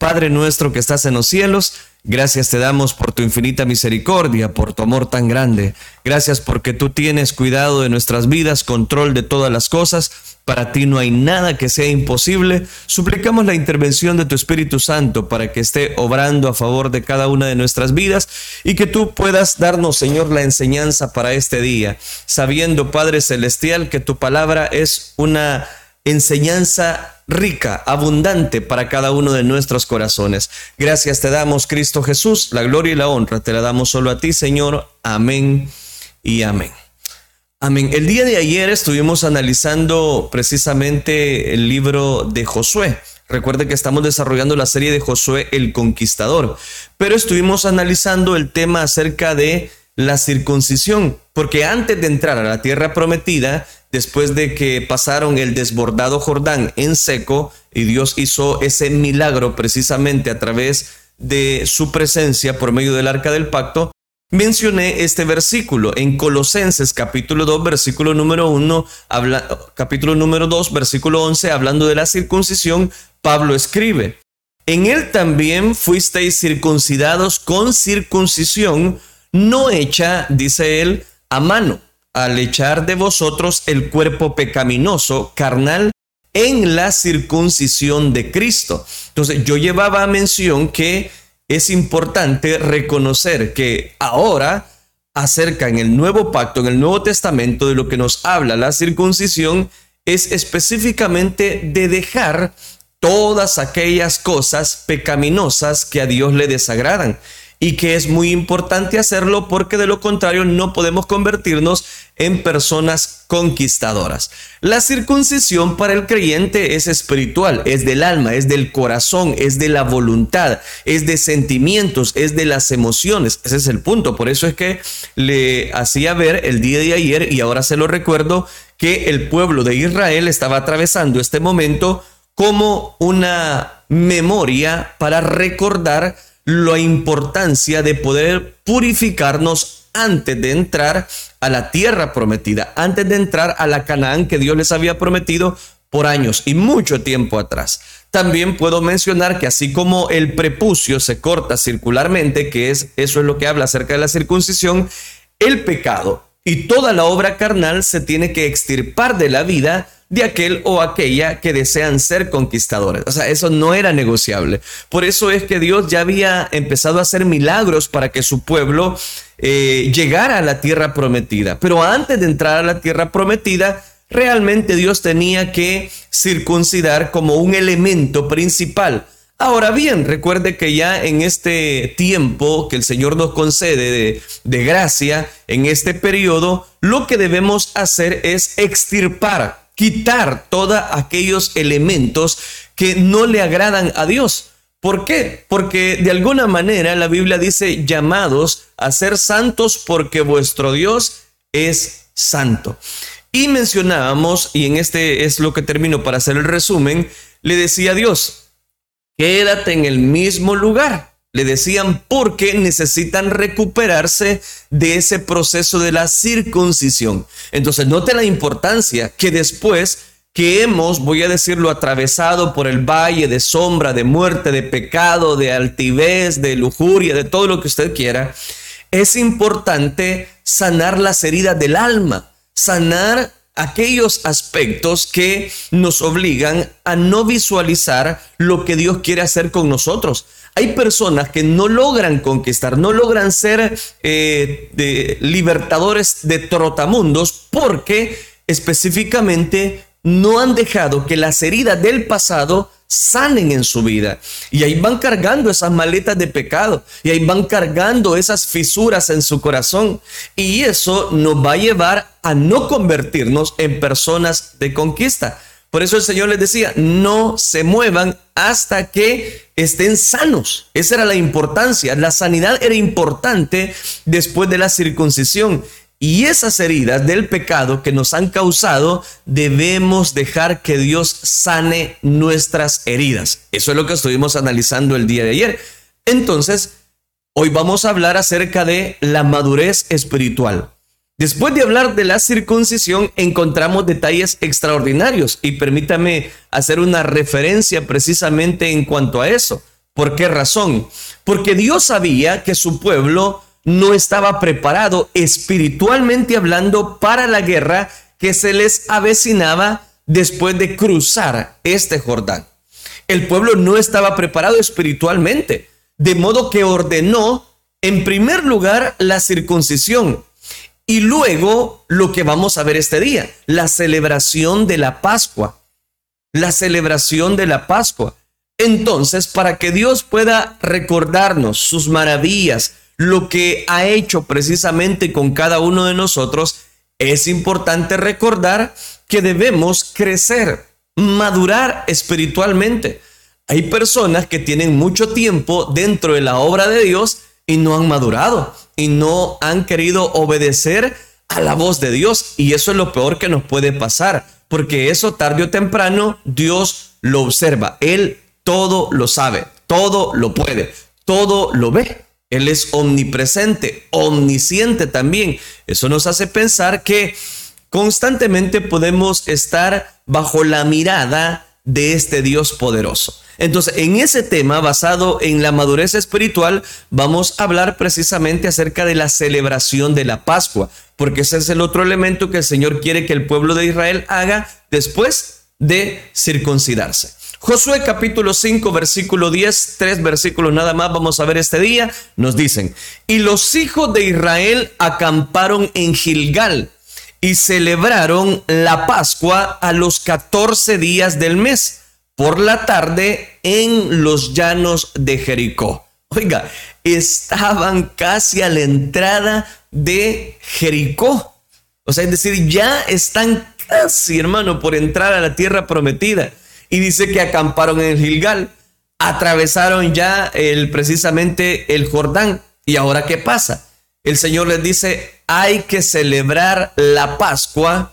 Padre nuestro que estás en los cielos, Gracias te damos por tu infinita misericordia, por tu amor tan grande. Gracias porque tú tienes cuidado de nuestras vidas, control de todas las cosas. Para ti no hay nada que sea imposible. Suplicamos la intervención de tu Espíritu Santo para que esté obrando a favor de cada una de nuestras vidas y que tú puedas darnos, Señor, la enseñanza para este día, sabiendo, Padre Celestial, que tu palabra es una enseñanza rica, abundante para cada uno de nuestros corazones. Gracias te damos, Cristo Jesús, la gloria y la honra te la damos solo a ti, Señor. Amén y amén. Amén. El día de ayer estuvimos analizando precisamente el libro de Josué. Recuerde que estamos desarrollando la serie de Josué el Conquistador, pero estuvimos analizando el tema acerca de la circuncisión, porque antes de entrar a la tierra prometida, después de que pasaron el desbordado Jordán en seco y Dios hizo ese milagro precisamente a través de su presencia por medio del arca del pacto, mencioné este versículo en Colosenses capítulo 2 versículo número 1, capítulo número 2 versículo 11, hablando de la circuncisión, Pablo escribe, en él también fuisteis circuncidados con circuncisión no hecha, dice él, a mano al echar de vosotros el cuerpo pecaminoso, carnal, en la circuncisión de Cristo. Entonces yo llevaba a mención que es importante reconocer que ahora acerca en el nuevo pacto, en el Nuevo Testamento, de lo que nos habla la circuncisión, es específicamente de dejar todas aquellas cosas pecaminosas que a Dios le desagradan y que es muy importante hacerlo porque de lo contrario no podemos convertirnos en personas conquistadoras. La circuncisión para el creyente es espiritual, es del alma, es del corazón, es de la voluntad, es de sentimientos, es de las emociones. Ese es el punto. Por eso es que le hacía ver el día de ayer y ahora se lo recuerdo que el pueblo de Israel estaba atravesando este momento como una memoria para recordar la importancia de poder purificarnos antes de entrar a la tierra prometida, antes de entrar a la Canaán que Dios les había prometido por años y mucho tiempo atrás. También puedo mencionar que así como el prepucio se corta circularmente, que es eso es lo que habla acerca de la circuncisión, el pecado y toda la obra carnal se tiene que extirpar de la vida de aquel o aquella que desean ser conquistadores. O sea, eso no era negociable. Por eso es que Dios ya había empezado a hacer milagros para que su pueblo eh, llegara a la tierra prometida. Pero antes de entrar a la tierra prometida, realmente Dios tenía que circuncidar como un elemento principal. Ahora bien, recuerde que ya en este tiempo que el Señor nos concede de, de, gracia, en este periodo, lo que debemos hacer es extirpar quitar todos aquellos elementos que no le agradan a Dios. ¿Por qué? Porque de alguna manera la Biblia dice llamados a ser santos porque vuestro Dios es santo. Y mencionábamos, y en este es lo que termino para hacer el resumen, le decía a Dios, quédate en el mismo lugar le decían porque necesitan recuperarse de ese proceso de la circuncisión. Entonces, note la importancia que después que hemos, voy a decirlo, atravesado por el valle de sombra, de muerte, de pecado, de altivez, de lujuria, de todo lo que usted quiera, es importante sanar las heridas del alma, sanar aquellos aspectos que nos obligan a no visualizar lo que Dios quiere hacer con nosotros. Hay personas que no logran conquistar, no logran ser eh, de libertadores de trotamundos porque específicamente no han dejado que las heridas del pasado sanen en su vida. Y ahí van cargando esas maletas de pecado. Y ahí van cargando esas fisuras en su corazón. Y eso nos va a llevar a no convertirnos en personas de conquista. Por eso el Señor les decía, no se muevan hasta que estén sanos. Esa era la importancia. La sanidad era importante después de la circuncisión. Y esas heridas del pecado que nos han causado, debemos dejar que Dios sane nuestras heridas. Eso es lo que estuvimos analizando el día de ayer. Entonces, hoy vamos a hablar acerca de la madurez espiritual. Después de hablar de la circuncisión, encontramos detalles extraordinarios y permítame hacer una referencia precisamente en cuanto a eso. ¿Por qué razón? Porque Dios sabía que su pueblo no estaba preparado espiritualmente hablando para la guerra que se les avecinaba después de cruzar este Jordán. El pueblo no estaba preparado espiritualmente, de modo que ordenó en primer lugar la circuncisión y luego lo que vamos a ver este día, la celebración de la Pascua. La celebración de la Pascua. Entonces, para que Dios pueda recordarnos sus maravillas, lo que ha hecho precisamente con cada uno de nosotros, es importante recordar que debemos crecer, madurar espiritualmente. Hay personas que tienen mucho tiempo dentro de la obra de Dios y no han madurado y no han querido obedecer a la voz de Dios. Y eso es lo peor que nos puede pasar, porque eso tarde o temprano Dios lo observa. Él todo lo sabe, todo lo puede, todo lo ve. Él es omnipresente, omnisciente también. Eso nos hace pensar que constantemente podemos estar bajo la mirada de este Dios poderoso. Entonces, en ese tema basado en la madurez espiritual, vamos a hablar precisamente acerca de la celebración de la Pascua, porque ese es el otro elemento que el Señor quiere que el pueblo de Israel haga después de circuncidarse. Josué capítulo 5, versículo 10, tres versículos nada más vamos a ver este día, nos dicen, y los hijos de Israel acamparon en Gilgal y celebraron la Pascua a los 14 días del mes, por la tarde en los llanos de Jericó. Oiga, estaban casi a la entrada de Jericó. O sea, es decir, ya están casi, hermano, por entrar a la tierra prometida y dice que acamparon en Gilgal, atravesaron ya el, precisamente el Jordán. ¿Y ahora qué pasa? El Señor les dice, hay que celebrar la Pascua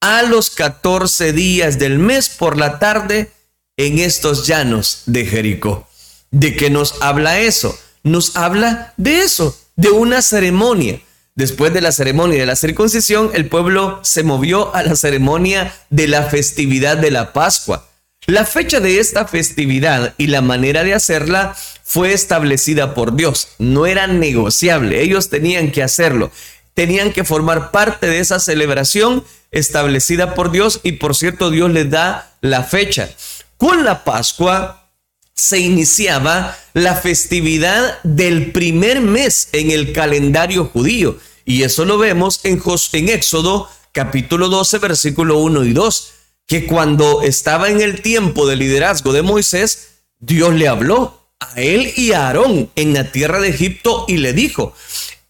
a los 14 días del mes por la tarde en estos llanos de Jericó. ¿De qué nos habla eso? Nos habla de eso, de una ceremonia. Después de la ceremonia de la circuncisión, el pueblo se movió a la ceremonia de la festividad de la Pascua. La fecha de esta festividad y la manera de hacerla fue establecida por Dios. No era negociable. Ellos tenían que hacerlo. Tenían que formar parte de esa celebración establecida por Dios y por cierto Dios les da la fecha. Con la Pascua se iniciaba la festividad del primer mes en el calendario judío y eso lo vemos en, en Éxodo capítulo 12 versículo 1 y 2 que cuando estaba en el tiempo de liderazgo de Moisés, Dios le habló a él y a Aarón en la tierra de Egipto y le dijo,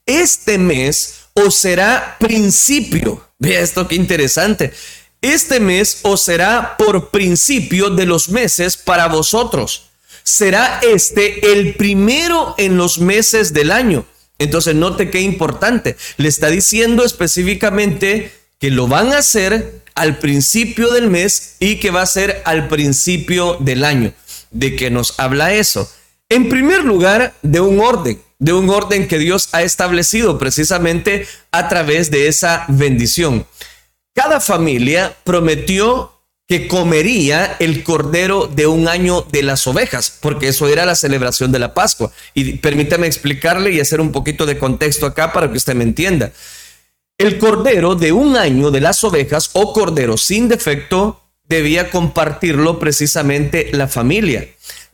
este mes os será principio. Vea esto qué interesante. Este mes os será por principio de los meses para vosotros. Será este el primero en los meses del año. Entonces, note qué importante. Le está diciendo específicamente que lo van a hacer al principio del mes y que va a ser al principio del año. ¿De qué nos habla eso? En primer lugar, de un orden, de un orden que Dios ha establecido precisamente a través de esa bendición. Cada familia prometió que comería el cordero de un año de las ovejas, porque eso era la celebración de la Pascua. Y permítame explicarle y hacer un poquito de contexto acá para que usted me entienda. El cordero de un año de las ovejas o cordero sin defecto debía compartirlo precisamente la familia.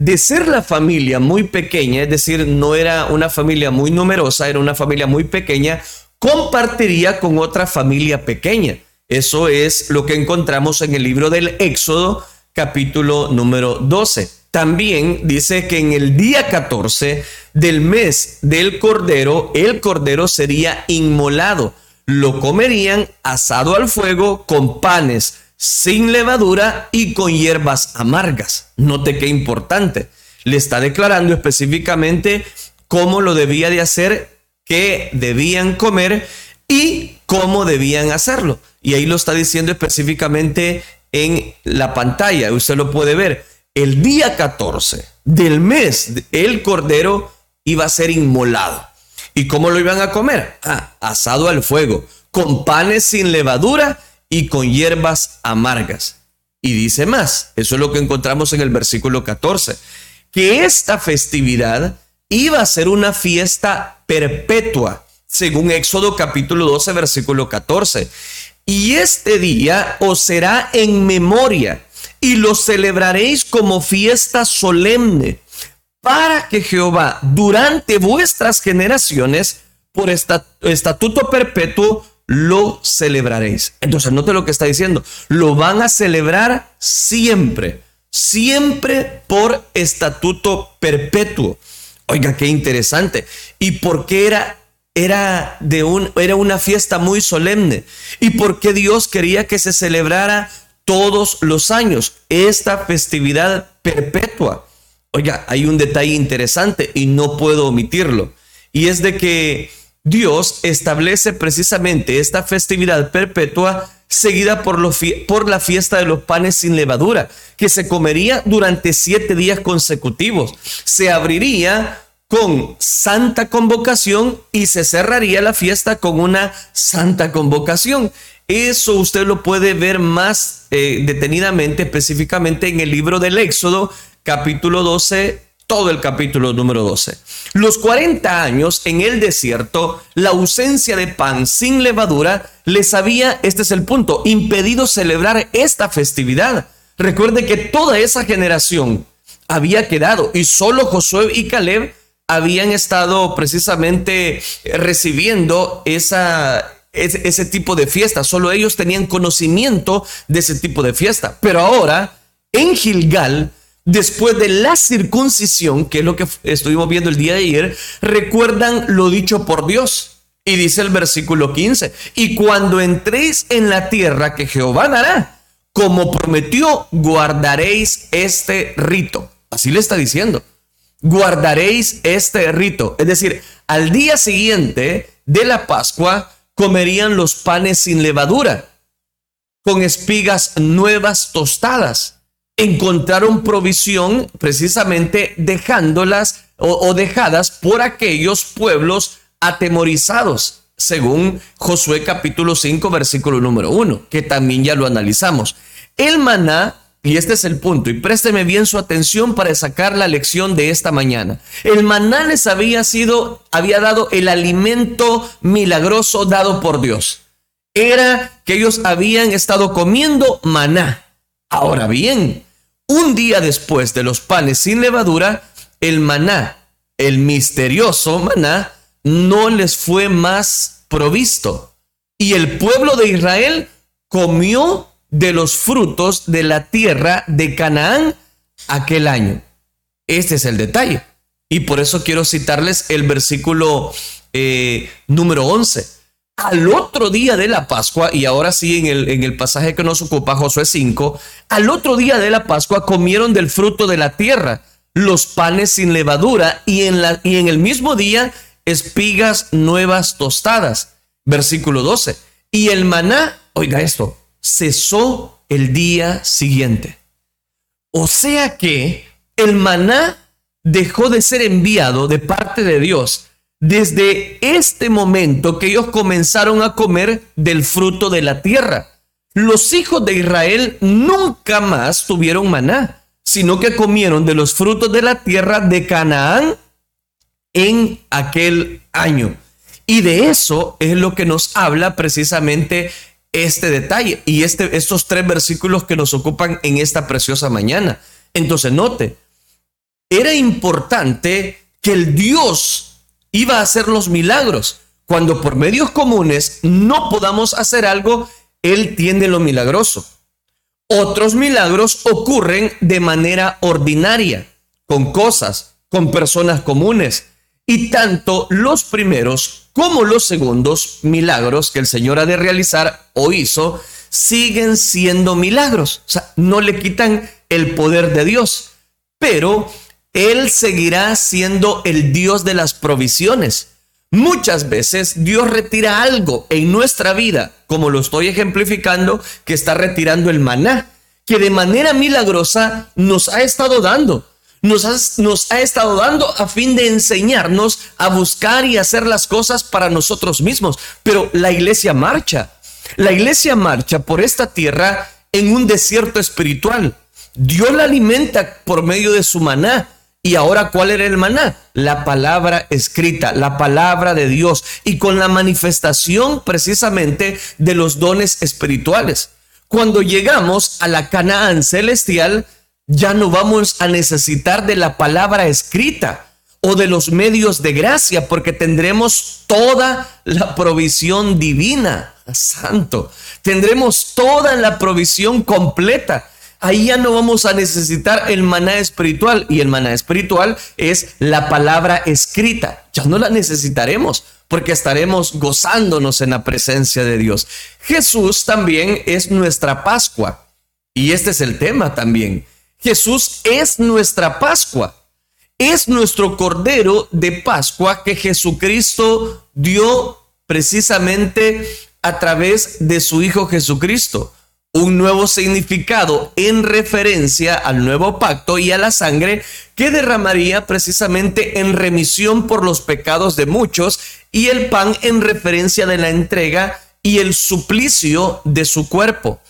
De ser la familia muy pequeña, es decir, no era una familia muy numerosa, era una familia muy pequeña, compartiría con otra familia pequeña. Eso es lo que encontramos en el libro del Éxodo, capítulo número 12. También dice que en el día 14 del mes del cordero, el cordero sería inmolado lo comerían asado al fuego con panes sin levadura y con hierbas amargas. Note qué importante. Le está declarando específicamente cómo lo debía de hacer, qué debían comer y cómo debían hacerlo. Y ahí lo está diciendo específicamente en la pantalla. Usted lo puede ver. El día 14 del mes, el cordero iba a ser inmolado. ¿Y cómo lo iban a comer? Ah, asado al fuego, con panes sin levadura y con hierbas amargas. Y dice más, eso es lo que encontramos en el versículo 14, que esta festividad iba a ser una fiesta perpetua, según Éxodo capítulo 12, versículo 14. Y este día os será en memoria y lo celebraréis como fiesta solemne para que Jehová durante vuestras generaciones por estatuto perpetuo lo celebraréis. Entonces, note lo que está diciendo. Lo van a celebrar siempre, siempre por estatuto perpetuo. Oiga, qué interesante. ¿Y por qué era era de un era una fiesta muy solemne? ¿Y por qué Dios quería que se celebrara todos los años esta festividad perpetua? Oiga, hay un detalle interesante y no puedo omitirlo. Y es de que Dios establece precisamente esta festividad perpetua seguida por, por, la fiesta de los panes sin levadura, que se comería durante siete días consecutivos. Se abriría con santa convocación y se cerraría la fiesta con una santa convocación. Eso usted lo puede ver más eh, detenidamente, específicamente en el libro del Éxodo, capítulo 12, todo el capítulo número 12. Los 40 años en el desierto, la ausencia de pan sin levadura les había, este es el punto, impedido celebrar esta festividad. Recuerde que toda esa generación había quedado y solo Josué y Caleb habían estado precisamente recibiendo esa, ese, ese tipo de fiesta. Solo ellos tenían conocimiento de ese tipo de fiesta. Pero ahora, en Gilgal, después de la circuncisión, que es lo que estuvimos viendo el día de ayer, recuerdan lo dicho por Dios. Y dice el versículo 15, y cuando entréis en la tierra que Jehová dará, como prometió, guardaréis este rito. Así le está diciendo, guardaréis este rito. Es decir, al día siguiente de la Pascua comerían los panes sin levadura, con espigas nuevas tostadas encontraron provisión precisamente dejándolas o, dejadas por aquellos pueblos atemorizados, según Josué capítulo 5, versículo número 1, que también ya lo analizamos. El maná, y este es el punto, y présteme bien su atención para sacar la lección de esta mañana. El maná les había sido, había dado el alimento milagroso dado por Dios. Era que ellos habían estado comiendo maná. Ahora bien, un día después de los panes sin levadura, el maná, el misterioso maná, no les fue más provisto. Y el pueblo de Israel comió de los frutos de la tierra de Canaán aquel año. Este es el detalle. Y por eso quiero citarles el versículo eh, número 11 al otro día de la Pascua, y ahora sí en el, en el pasaje que nos ocupa Josué 5, al otro día de la Pascua comieron del fruto de la tierra, los panes sin levadura, y en, la, y en el mismo día espigas nuevas tostadas. Versículo 12. Y el maná, oiga esto, cesó el día siguiente. O sea que el maná dejó de ser enviado de parte de Dios desde este momento que ellos comenzaron a comer del fruto de la tierra. Los hijos de Israel nunca más tuvieron maná, sino que comieron de los frutos de la tierra de Canaán en aquel año. Y de eso es lo que nos habla precisamente este detalle y este, estos tres versículos que nos ocupan en esta preciosa mañana. Entonces, note, era importante que el Dios iba a hacer los milagros. Cuando por medios comunes no podamos hacer algo, Él tiene lo milagroso. Otros milagros ocurren de manera ordinaria, con cosas, con personas comunes. Y tanto los primeros como los segundos milagros que el Señor ha de realizar o hizo, siguen siendo milagros. O sea, no le quitan el poder de Dios. Pero él seguirá siendo el Dios de las provisiones. Muchas veces Dios retira algo en nuestra vida, como lo estoy ejemplificando, que está retirando el maná, que de manera milagrosa nos ha estado dando. Nos ha, estado dando a fin de enseñarnos a buscar y hacer las cosas para nosotros mismos. Pero la iglesia marcha. La iglesia marcha por esta tierra en un desierto espiritual. Dios la alimenta por medio de su maná Y ahora, ¿cuál era el maná? La palabra escrita, la palabra de Dios y con la manifestación precisamente de los dones espirituales. Cuando llegamos a la Canaán celestial, ya no vamos a necesitar de la palabra escrita o de los medios de gracia, porque tendremos toda la provisión divina, santo. Tendremos toda la provisión completa ahí ya no vamos a necesitar el maná espiritual. Y el maná espiritual es la palabra escrita. Ya no la necesitaremos porque estaremos gozándonos en la presencia de Dios. Jesús también es nuestra Pascua. Y este es el tema también. Jesús es nuestra Pascua. Es nuestro Cordero de Pascua que Jesucristo dio precisamente a través de su Hijo Jesucristo un nuevo significado en referencia al nuevo pacto y a la sangre que derramaría precisamente en remisión por los pecados de muchos y el pan en referencia de la entrega y el suplicio de su cuerpo.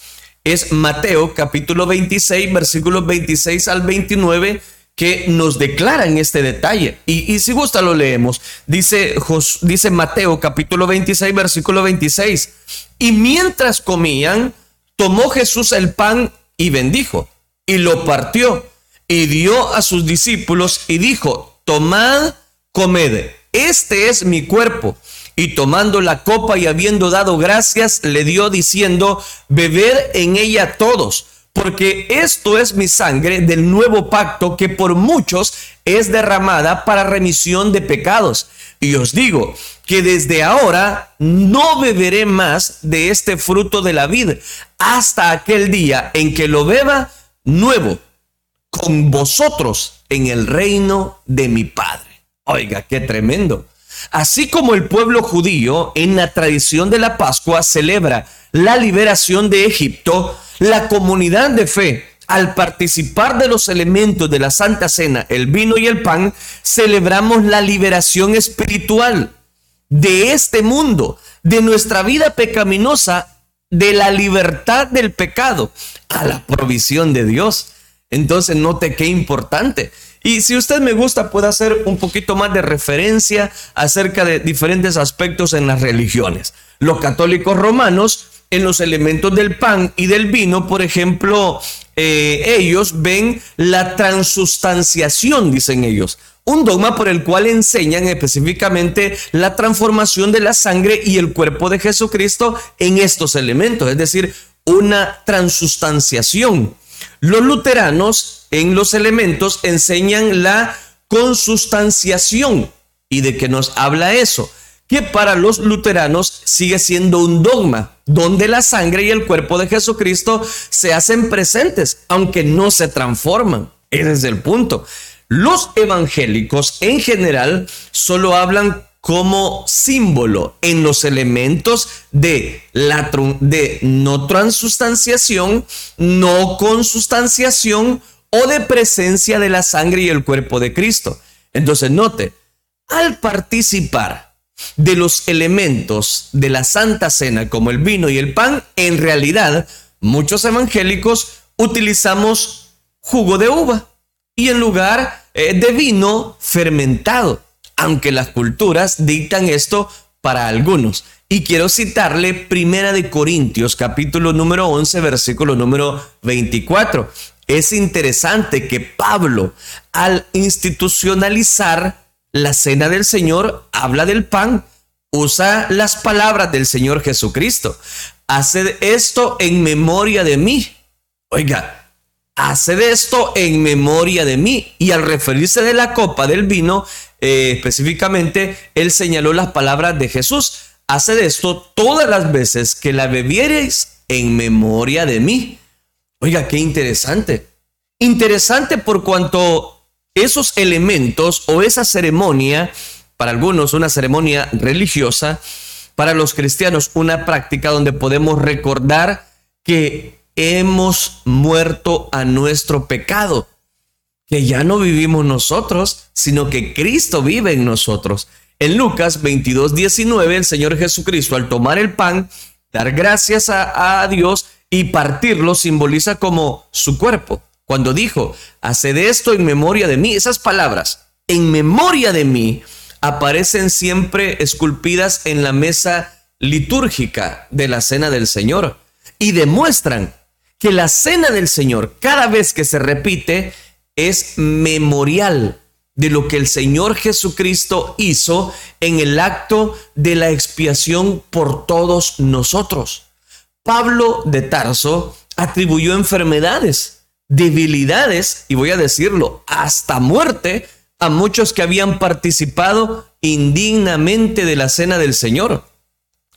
Es Mateo capítulo 26 versículos 26 al 29 que nos declaran este detalle. Y, si gusta lo leemos. Dice, dice Mateo capítulo 26 versículo 26. Y mientras comían, tomó Jesús el pan y bendijo, y lo partió, y dio a sus discípulos y dijo, tomad, comed, este es mi cuerpo. Y tomando la copa y habiendo dado gracias, le dio diciendo, bebed en ella todos, porque esto es mi sangre del nuevo pacto que por muchos es derramada para remisión de pecados. Y os digo que desde ahora no beberé más de este fruto de la vida hasta aquel día en que lo beba nuevo con vosotros en el reino de mi Padre. Oiga, qué tremendo. Así como el pueblo judío en la tradición de la Pascua celebra la liberación de Egipto, la comunidad de fe, al participar de los elementos de la Santa Cena, el vino y el pan, celebramos la liberación espiritual de este mundo, de nuestra vida pecaminosa, de la libertad del pecado a la provisión de Dios. Entonces, note qué importante. Y si usted me gusta, puede hacer un poquito más de referencia acerca de diferentes aspectos en las religiones. Los católicos romanos en los elementos del pan y del vino, por ejemplo, eh, ellos ven la transustanciación, dicen ellos. Un dogma por el cual enseñan específicamente la transformación de la sangre y el cuerpo de Jesucristo en estos elementos, es decir, una transustanciación. Los luteranos en los elementos enseñan la consustanciación. ¿Y de qué nos habla eso? que para los luteranos sigue siendo un dogma, donde la sangre y el cuerpo de Jesucristo se hacen presentes, aunque no se transforman. Ese es el punto. Los evangélicos en general solo hablan como símbolo en los elementos de, la, de no transustanciación, no consustanciación o de presencia de la sangre y el cuerpo de Cristo. Entonces, note, al participar de los elementos de la Santa Cena, como el vino y el pan, en realidad muchos evangélicos utilizamos jugo de uva y en lugar eh, de vino fermentado, aunque las culturas dictan esto para algunos. Y quiero citarle Primera de Corintios, capítulo número 11, versículo número 24. Es interesante que Pablo, al institucionalizar la cena del Señor habla del pan, usa las palabras del Señor Jesucristo. Haced esto en memoria de mí. Oiga, haced esto en memoria de mí. Y al referirse de la copa del vino, eh, específicamente, él señaló las palabras de Jesús. Haced esto todas las veces que la bebiereis en memoria de mí. Oiga, qué interesante. Interesante por cuanto esos elementos o esa ceremonia, para algunos una ceremonia religiosa, para los cristianos una práctica donde podemos recordar que hemos muerto a nuestro pecado, que ya no vivimos nosotros, sino que Cristo vive en nosotros. En Lucas 22, 19, el Señor Jesucristo al tomar el pan, dar gracias a, a Dios y partirlo simboliza como su cuerpo cuando dijo, haced esto en memoria de mí. Esas palabras, en memoria de mí, aparecen siempre esculpidas en la mesa litúrgica de la cena del Señor y demuestran que la cena del Señor, cada vez que se repite, es memorial de lo que el Señor Jesucristo hizo en el acto de la expiación por todos nosotros. Pablo de Tarso atribuyó enfermedades, debilidades, y voy a decirlo, hasta muerte a muchos que habían participado indignamente de la cena del Señor.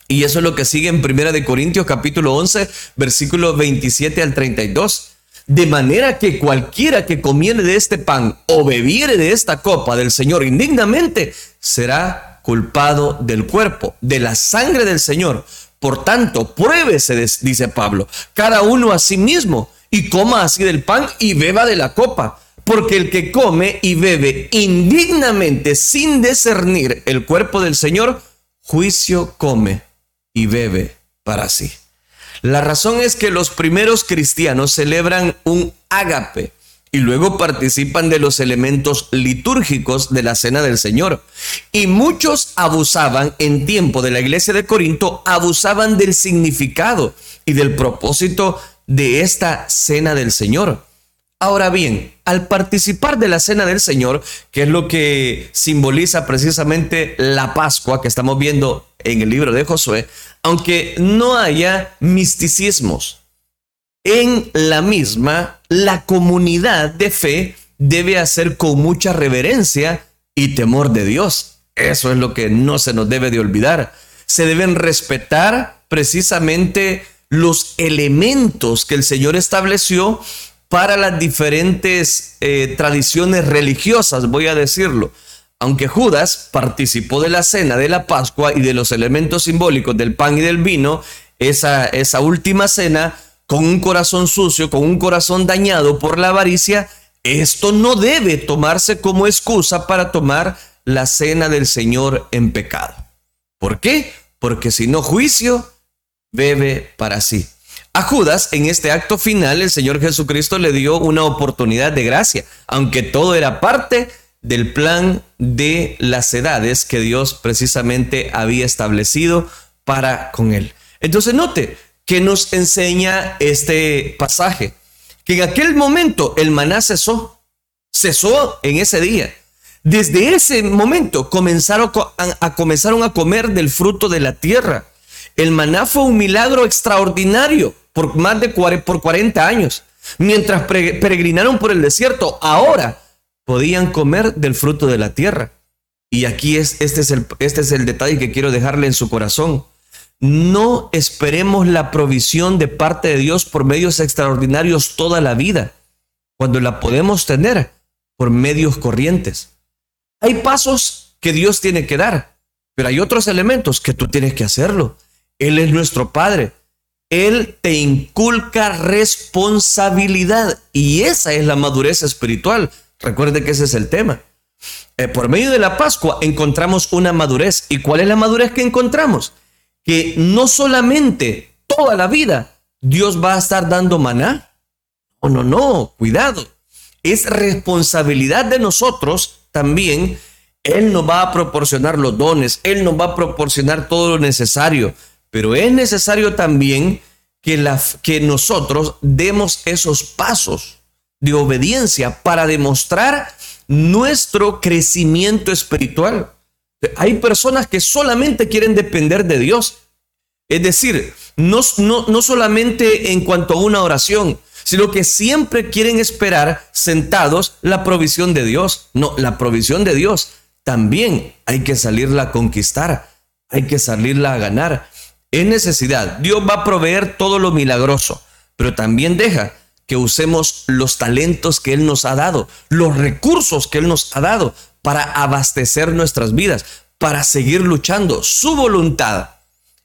Y eso es lo que sigue en Primera de Corintios capítulo 11, versículo 27 al 32. De manera que cualquiera que comiere de este pan o bebiere de esta copa del Señor indignamente será culpado del cuerpo, de la sangre del Señor. Por tanto, pruébese, dice Pablo, cada uno a sí mismo y coma así del pan y beba de la copa. Porque el que come y bebe indignamente sin discernir el cuerpo del Señor, juicio come y bebe para sí. La razón es que los primeros cristianos celebran un ágape y luego participan de los elementos litúrgicos de la cena del Señor. Y muchos abusaban en tiempo de la iglesia de Corinto, abusaban del significado y del propósito de esta cena del Señor. Ahora bien, al participar de la cena del Señor, que es lo que simboliza precisamente la Pascua que estamos viendo en el libro de Josué, aunque no haya misticismos, en la misma, la comunidad de fe debe hacer con mucha reverencia y temor de Dios. Eso es lo que no se nos debe de olvidar. Se deben respetar precisamente los elementos que el Señor estableció para las diferentes eh, tradiciones religiosas, voy a decirlo. Aunque Judas participó de la cena de la Pascua y de los elementos simbólicos del pan y del vino, esa, esa última cena, con un corazón sucio, con un corazón dañado por la avaricia, esto no debe tomarse como excusa para tomar la cena del Señor en pecado. ¿Por qué? Porque si no juicio, bebe para sí. A Judas, en este acto final, el Señor Jesucristo le dio una oportunidad de gracia, aunque todo era parte del plan de las edades que Dios precisamente había establecido para con él. Entonces note que nos enseña este pasaje, que en aquel momento el maná cesó, cesó en ese día. Desde ese momento comenzaron a, comenzaron a comer del fruto de la tierra. El maná fue un milagro extraordinario por más de por 40 años. Mientras peregrinaron por el desierto, ahora podían comer del fruto de la tierra. Y aquí es, este, es el, este es el detalle que quiero dejarle en su corazón. No esperemos la provisión de parte de Dios por medios extraordinarios toda la vida, cuando la podemos tener por medios corrientes. Hay pasos que Dios tiene que dar, pero hay otros elementos que tú tienes que hacerlo. Él es nuestro Padre. Él te inculca responsabilidad y esa es la madurez espiritual. Recuerde que ese es el tema. Eh, por medio de la Pascua encontramos una madurez. ¿Y cuál es la madurez que encontramos? Que no solamente toda la vida Dios va a estar dando maná. No, no, no, cuidado. Es responsabilidad de nosotros también. Él nos va a proporcionar los dones, Él nos va a proporcionar todo lo necesario. Pero es necesario también que, nosotros demos esos pasos de obediencia para demostrar nuestro crecimiento espiritual. Hay personas que solamente quieren depender de Dios. Es decir, no, no, no solamente en cuanto a una oración, sino que siempre quieren esperar sentados la provisión de Dios. No, la provisión de Dios también hay que salirla a conquistar, hay que salirla a ganar es necesidad. Dios va a proveer todo lo milagroso, pero también deja que usemos los talentos que Él nos ha dado, los recursos que Él nos ha dado para abastecer nuestras vidas, para seguir luchando. Su voluntad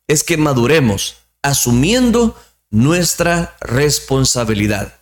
es que maduremos asumiendo nuestra responsabilidad.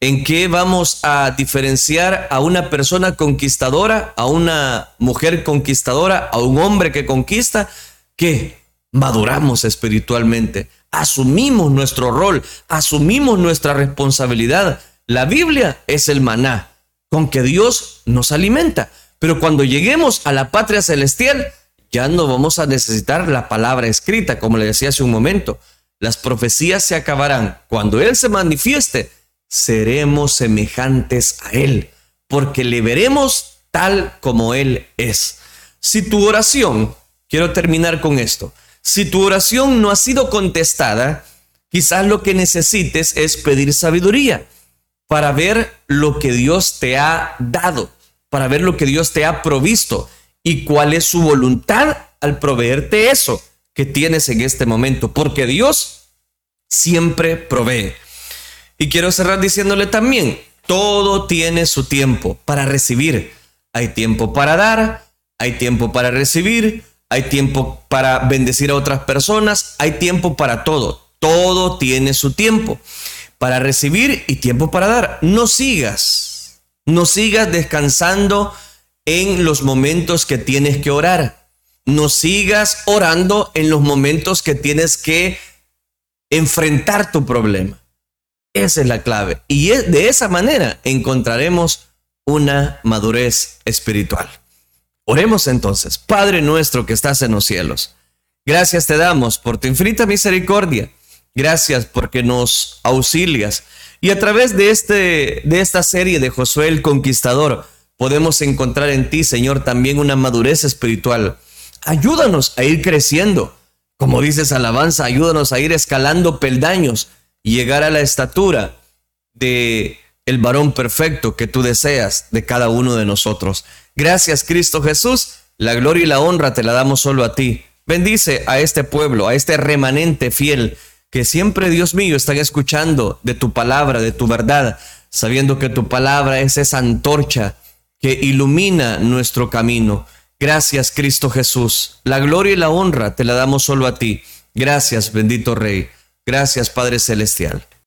¿En qué vamos a diferenciar a una persona conquistadora, a una mujer conquistadora, a un hombre que conquista? Que maduramos espiritualmente, asumimos nuestro rol, asumimos nuestra responsabilidad La Biblia es el maná con que Dios nos alimenta. Pero cuando lleguemos a la patria celestial, ya no vamos a necesitar la palabra escrita, como le decía hace un momento. Las profecías se acabarán. Cuando Él se manifieste, seremos semejantes a Él, porque le veremos tal como Él es. Si tu oración, quiero terminar con esto, si tu oración no ha sido contestada, quizás lo que necesites es pedir sabiduría para ver lo que Dios te ha dado, para ver lo que Dios te ha provisto y cuál es su voluntad al proveerte eso que tienes en este momento, porque Dios siempre provee. Y quiero cerrar diciéndole también, todo tiene su tiempo para recibir. Hay tiempo para dar, hay tiempo para recibir, hay tiempo para bendecir a otras personas, hay tiempo para todo. Todo tiene su tiempo para recibir y tiempo para dar. No sigas, no sigas descansando en los momentos que tienes que orar. No sigas orando en los momentos que tienes que enfrentar tu problema. Esa es la clave. Y de esa manera encontraremos una madurez espiritual. Oremos entonces, Padre nuestro que estás en los cielos. Gracias te damos por tu infinita misericordia. Gracias porque nos auxilias. Y a través de, este, de esta serie de Josué el Conquistador, podemos encontrar en ti, Señor, también una madurez espiritual. Ayúdanos a ir creciendo. Como dices alabanza, ayúdanos a ir escalando peldaños y llegar a la estatura de el varón perfecto que tú deseas de cada uno de nosotros. Gracias Cristo Jesús, la gloria y la honra te la damos solo a ti. Bendice a este pueblo, a este remanente fiel que siempre, Dios mío, están escuchando de tu palabra, de tu verdad, sabiendo que tu palabra es esa antorcha que ilumina nuestro camino. Gracias Cristo Jesús. La gloria y la honra te la damos solo a ti. Gracias bendito Rey. Gracias Padre Celestial.